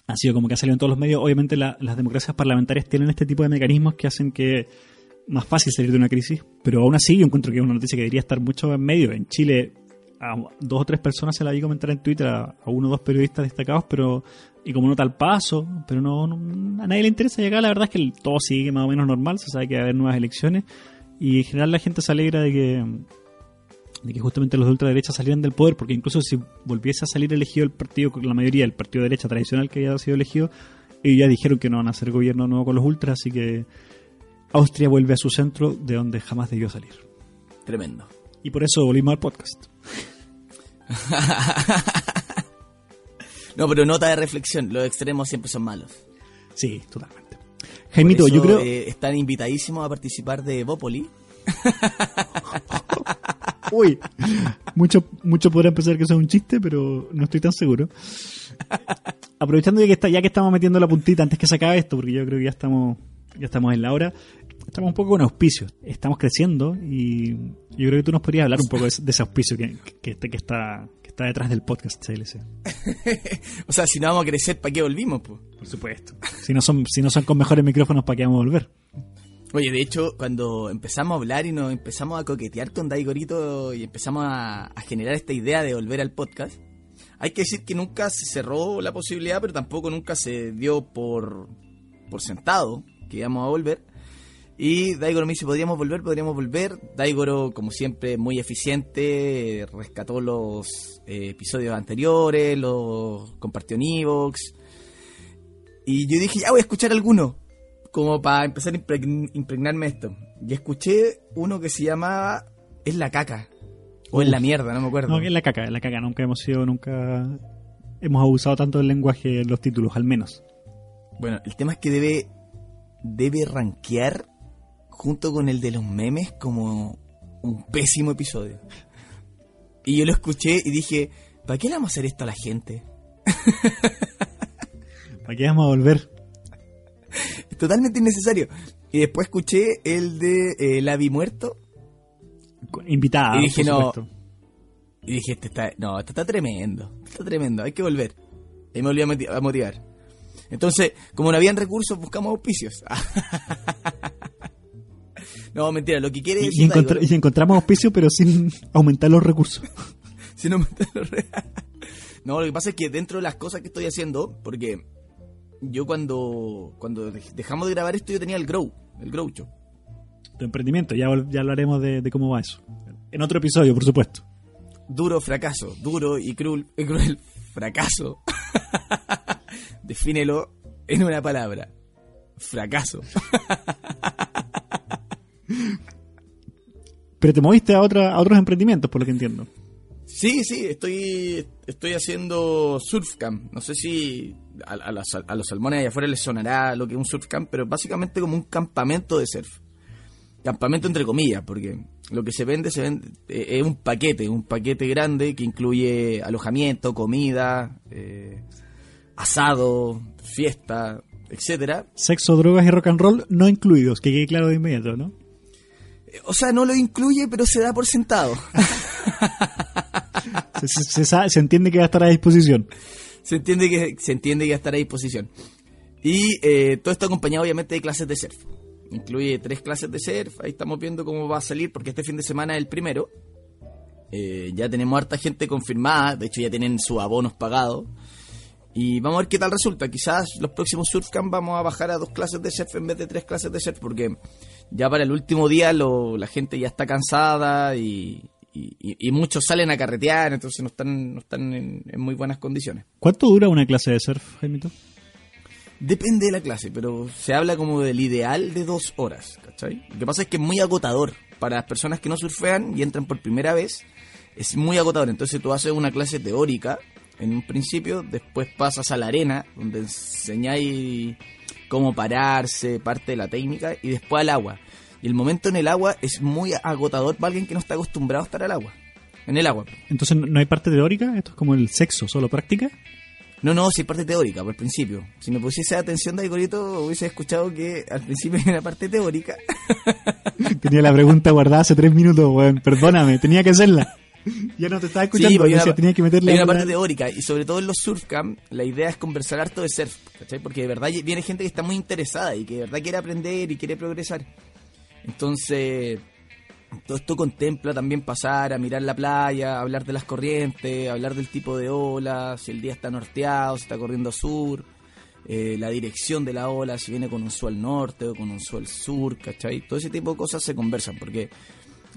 ha sido como que ha salido en todos los medios. Obviamente la- las democracias parlamentarias tienen este tipo de mecanismos que hacen que más fácil salir de una crisis. Pero aún así yo encuentro que es una noticia que debería estar mucho en medio. En Chile a dos o tres personas se la vi comentar en Twitter a, uno o dos periodistas destacados, pero y como nota al paso, pero no, no- a nadie le interesa. Acá la verdad es que todo sigue más o menos normal. Se sabe que va a haber nuevas elecciones y en general la gente se alegra de que de que justamente los de ultraderecha salieran del poder, porque incluso si volviese a salir elegido el partido, con la mayoría del partido de derecha tradicional que había sido elegido, ellos ya dijeron que no van a hacer gobierno nuevo con los ultras, así que Austria vuelve a su centro de donde jamás debió salir. Tremendo. Y por eso volvimos al podcast. No, pero nota de reflexión, los extremos siempre son malos. Sí, totalmente. Jaimito, yo creo... eh, están invitadísimos a participar de Bópoli. Uy, mucho, mucho podrán pensar que eso es un chiste, pero no estoy tan seguro. Aprovechando ya que, está, ya que estamos metiendo la puntita antes que se acabe esto, porque yo creo que ya estamos, ya estamos en la hora, estamos un poco con auspicios. Estamos creciendo y yo creo que tú nos podrías hablar un poco de, ese- de ese auspicio que, que, que está, que está detrás del podcast CLC. O sea, si no vamos a crecer, ¿para qué volvimos? Pues? Por supuesto. Si no son, si no son con mejores micrófonos, ¿para qué vamos a volver? Oye, de hecho, cuando empezamos a hablar y nos empezamos a coquetear con Daigorito y empezamos a, a generar esta idea de volver al podcast, hay que decir que nunca se cerró la posibilidad, pero tampoco nunca se dio por, por sentado que íbamos a volver. Y Daigoro me dice, podríamos volver, podríamos volver. Daigoro, como siempre, muy eficiente, rescató los eh, episodios anteriores, los compartió en Evox. Y yo dije, ya voy a escuchar alguno, como para empezar a impregn- impregnarme esto. Y escuché uno que se llama Es la caca. O Es la mierda, no me acuerdo. No, que es la caca, es la caca. Nunca hemos sido, nunca hemos abusado tanto del lenguaje en los títulos, al menos. Bueno, el tema es que debe, debe rankear junto con el de los memes como un pésimo episodio. Y yo lo escuché y dije, ¿para qué le vamos a hacer esto a la gente? ¿Para qué vamos a volver? Es totalmente innecesario. Y después escuché el de eh, La Vi Muerto Invitada, Y dije, no. y dije, este está, no, esto está tremendo, está tremendo, hay que volver. Y me volví a moti- a motivar. Entonces, como no habían recursos, buscamos auspicios. no, mentira, lo que quiere Y, decir y y encontramos auspicio, pero sin aumentar los recursos. Si no me lo re- No, lo que pasa es que dentro de las cosas que estoy haciendo, porque yo cuando cuando dej- dejamos de grabar esto yo tenía el Grow, el Grow Show. Tu emprendimiento, ya, ya hablaremos de, de cómo va eso. En otro episodio, por supuesto. Duro fracaso, duro y cruel, y cruel fracaso. Defínelo en una palabra. Fracaso. Pero te moviste a, otra, a otros emprendimientos, por lo que entiendo. Sí, sí, estoy estoy haciendo surfcamp. No sé si a, a los, a los salmones allá afuera les sonará lo que es un surfcamp, pero básicamente como un campamento de surf. Campamento entre comillas, porque lo que se vende se vende eh, es un paquete, un paquete grande que incluye alojamiento, comida, eh, asado, fiesta, etcétera. Sexo, drogas y rock and roll no incluidos, que quede claro de inmediato, ¿no? Eh, O sea, no lo incluye, pero se da por sentado. Se, entiende que va a estar a disposición. se entiende que se entiende que va a estar a disposición. Y eh, todo esto acompañado obviamente de clases de surf. Incluye tres clases de surf. Ahí estamos viendo cómo va a salir, porque este fin de semana es el primero. Eh, ya tenemos harta gente confirmada, de hecho ya tienen sus abonos pagados. Y vamos a ver qué tal resulta. Quizás los próximos Surfcamp vamos a bajar a dos clases de surf en vez de tres clases de surf, porque ya para el último día lo, la gente ya está cansada y, y, y muchos salen a carretear, entonces no están, no están en, en muy buenas condiciones. ¿Cuánto dura una clase de surf, Jaimito? Depende de la clase, pero se habla como del ideal de dos horas, ¿cachai? Lo que pasa es que es muy agotador para las personas que no surfean y entran por primera vez. Es muy agotador, entonces tú haces una clase teórica en un principio, después pasas a la arena, donde enseñáis cómo pararse, parte de la técnica, y después al agua. Y el momento en el agua es muy agotador para alguien que no está acostumbrado a estar al agua. En el agua. Entonces, ¿no hay parte teórica? ¿Esto es como el sexo, solo práctica? No, no, sí, parte teórica, por el principio. Si me pusiese atención de Gorito, hubiese escuchado que al principio una parte teórica. Tenía la pregunta guardada hace tres minutos, weón. Perdóname, tenía que hacerla. Ya no te estaba escuchando, Sí, porque decía, una- tenía que meterle hay una parte teórica y sobre todo en los surfcamp la idea es conversar harto de surf, ¿cachai? Porque de verdad viene gente que está muy interesada y que de verdad quiere aprender y quiere progresar. Entonces, todo esto contempla también pasar a mirar la playa, hablar de las corrientes, hablar del tipo de ola, si el día está norteado, si está corriendo sur, eh, la dirección de la ola, si viene con un sol norte o con un sol sur, ¿cachai? Todo ese tipo de cosas se conversan porque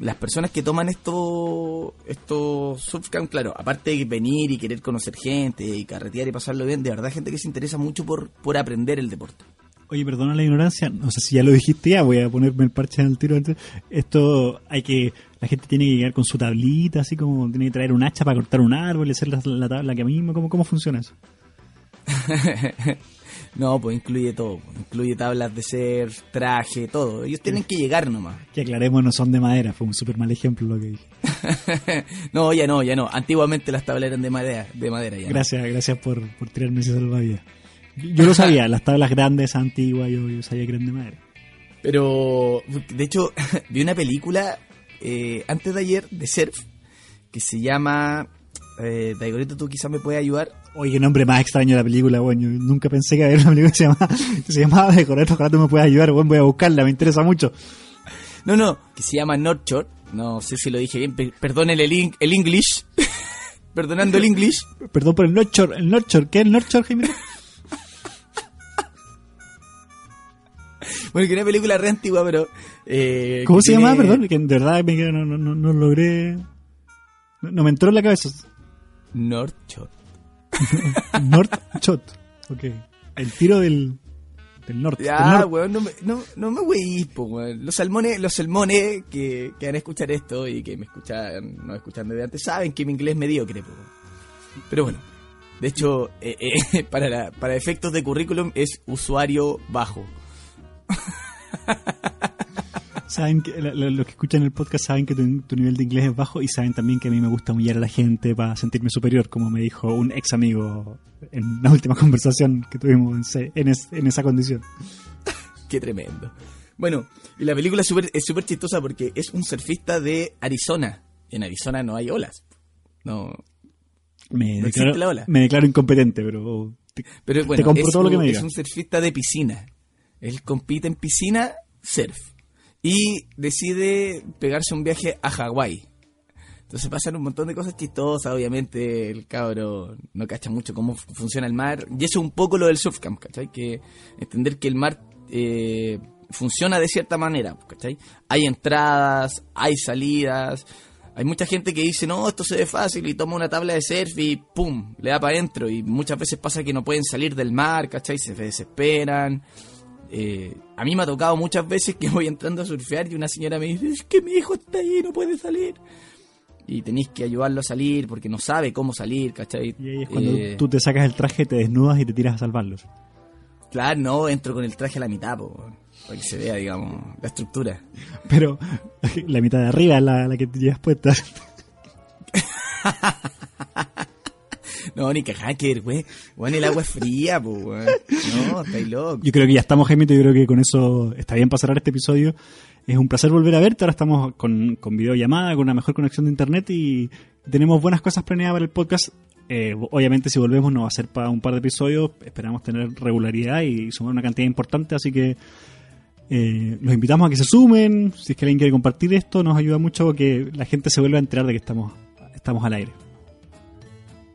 las personas que toman esto, estos surfcamp, claro, aparte de venir y querer conocer gente y carretear y pasarlo bien, de verdad gente que se interesa mucho por, por aprender el deporte. Oye, perdona la ignorancia, no sé si ya lo dijiste ya, voy a ponerme el parche en el tiro antes. Esto hay que, la gente tiene que llegar con su tablita, así como tiene que traer un hacha para cortar un árbol y hacer la, la tabla que mismo, ¿cómo, ¿cómo funciona eso? No, pues incluye todo, incluye tablas de surf, traje, todo. Ellos tienen que llegar nomás. Que aclaremos, no son de madera, fue un súper mal ejemplo lo que dije. no, ya no, ya no. Antiguamente las tablas eran de madera, de madera ya. no. Gracias, gracias por, por tirarme ese salvavidas. Yo lo sabía, las tablas grandes, antiguas, yo, yo sabía que eran de madera. Pero, de hecho, vi una película eh, antes de ayer de surf que se llama. Eh, Daigorito, tú quizás me puedes ayudar. Oye, nombre más extraño de la película, bueno, yo nunca pensé que había una película que se llamaba, que se llamaba de Coreto, ojalá tú me puedas ayudar, bueno, voy a buscarla, me interesa mucho. No, no, que se llama North Shore. No sé si lo dije bien. per- Perdonen el, in- el English. Perdonando el English. Perdón por el North Shore, el North Shore, ¿qué es el North Shore, Jaime? Bueno, que una película re antigua, pero. eh, ¿Cómo se tiene- llamaba, perdón? Que de verdad me, no, no, no, no logré, no, no me entró en la cabeza. North Shore. North Shot, ok. El tiro del, del norte. del Ya, norte. weón, no me, no, no me weís, po, weón. Los salmones, los salmones que, que van a escuchar esto y que me escuchan, no escuchan desde antes, saben que mi inglés es mediocre, po. Pero bueno, de hecho, eh, eh, para, la- para efectos de currículum es usuario bajo. Saben que los que escuchan el podcast saben que tu, tu nivel de inglés es bajo y saben también que a mí me gusta humillar a la gente para sentirme superior, como me dijo un ex amigo en la última conversación que tuvimos en, se- en es- en esa condición. Qué tremendo. Bueno, y la película es súper es súper chistosa porque es un surfista de Arizona. En Arizona no hay olas. No, Me, No declaro, la ola. me declaro incompetente, pero te- Pero bueno, compro es, todo lo que me es digas. un surfista de piscina. Él compite en piscina, surf. Y decide pegarse un viaje a Hawái. Entonces pasan un montón de cosas chistosas, obviamente el cabro no cacha mucho cómo fu- funciona el mar. Y eso es un poco lo del surfcamp, ¿cachai? Que entender que el mar eh, funciona de cierta manera, ¿cachai? Hay entradas, hay salidas. Hay mucha gente que dice, no, esto se ve fácil y toma una tabla de surf y pum, le da para adentro. Y muchas veces pasa que no pueden salir del mar, ¿cachai? Se desesperan. Eh, a mí me ha tocado muchas veces que voy entrando a surfear y una señora me dice, es que mi hijo está ahí, no puede salir. Y tenéis que ayudarlo a salir porque no sabe cómo salir, ¿cachai? y ahí es cuando Eh, tú te sacas el traje, te desnudas y te tiras a salvarlos. Claro, no, entro con el traje a la mitad, po, para que se vea, digamos, la estructura. Pero la mitad de arriba es la, la que te llevas puesta. No, ni que hacker, güey. Bueno, el agua es fría, po, weón. No, estáis loco. Yo creo que ya estamos, Jaimito. Yo creo que con eso está bien para cerrar este episodio. Es un placer volver a verte. Ahora estamos con, con videollamada, con una mejor conexión de internet y tenemos buenas cosas planeadas para el podcast. Eh, obviamente, si volvemos, no va a ser para un par de episodios. Esperamos tener regularidad y sumar una cantidad importante. Así que eh, los invitamos a que se sumen. Si es que alguien quiere compartir esto, nos ayuda mucho que la gente se vuelva a enterar de que estamos estamos al aire.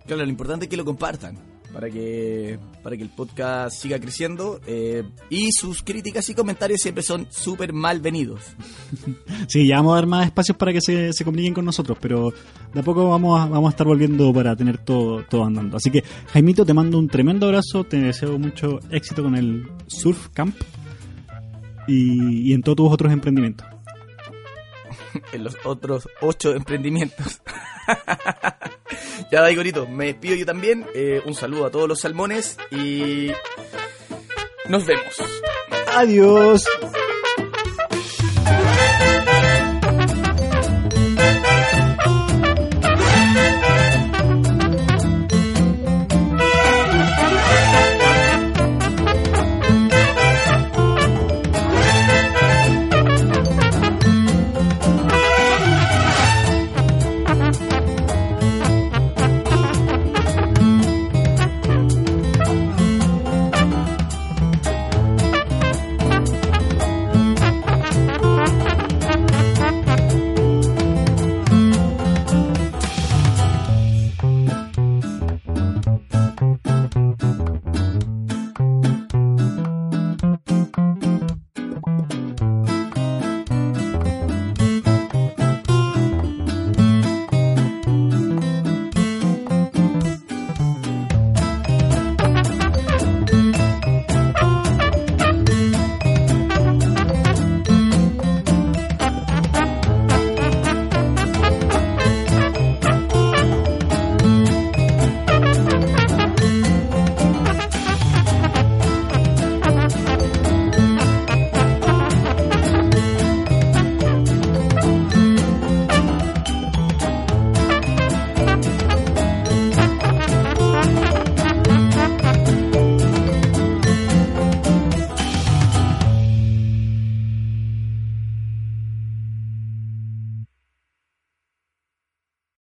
Claro, lo importante es que lo compartan para que para que el podcast siga creciendo eh, y sus críticas y comentarios siempre son súper malvenidos. Sí, ya vamos a dar más espacios para que se, se comuniquen con nosotros, pero de a poco vamos a, vamos a estar volviendo para tener todo, todo andando. Así que, Jaimito, te mando un tremendo abrazo, te deseo mucho éxito con el Surf Camp y, y en todos tus otros emprendimientos. en los otros ocho emprendimientos. ya, Daigorito, me despido yo también. Eh, un saludo a todos los salmones y nos vemos. Adiós.